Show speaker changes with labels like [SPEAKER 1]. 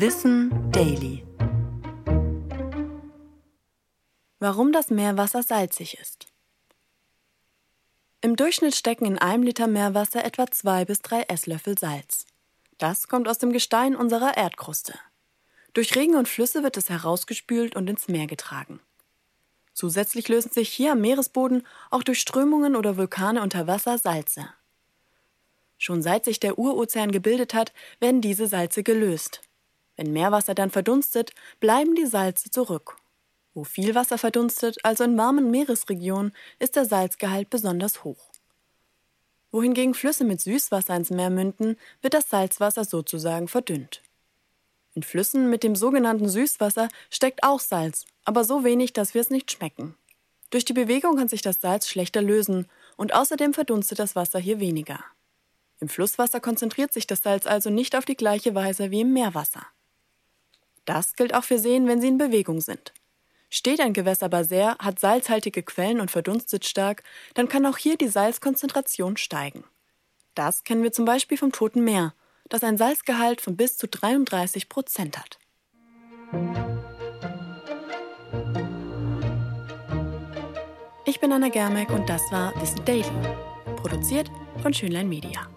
[SPEAKER 1] Wissen Daily. Warum das Meerwasser salzig ist. Im Durchschnitt stecken in einem Liter Meerwasser etwa zwei bis drei Esslöffel Salz. Das kommt aus dem Gestein unserer Erdkruste. Durch Regen und Flüsse wird es herausgespült und ins Meer getragen. Zusätzlich lösen sich hier am Meeresboden auch durch Strömungen oder Vulkane unter Wasser Salze. Schon seit sich der Urozean gebildet hat, werden diese Salze gelöst. Wenn Meerwasser dann verdunstet, bleiben die Salze zurück. Wo viel Wasser verdunstet, also in warmen Meeresregionen, ist der Salzgehalt besonders hoch. Wohingegen Flüsse mit Süßwasser ins Meer münden, wird das Salzwasser sozusagen verdünnt. In Flüssen mit dem sogenannten Süßwasser steckt auch Salz, aber so wenig, dass wir es nicht schmecken. Durch die Bewegung kann sich das Salz schlechter lösen und außerdem verdunstet das Wasser hier weniger. Im Flusswasser konzentriert sich das Salz also nicht auf die gleiche Weise wie im Meerwasser. Das gilt auch für Seen, wenn sie in Bewegung sind. Steht ein Gewässer aber sehr, hat salzhaltige Quellen und verdunstet stark, dann kann auch hier die Salzkonzentration steigen. Das kennen wir zum Beispiel vom Toten Meer, das ein Salzgehalt von bis zu 33 Prozent hat. Ich bin Anna Germeck und das war Wissen Daily, produziert von Schönlein Media.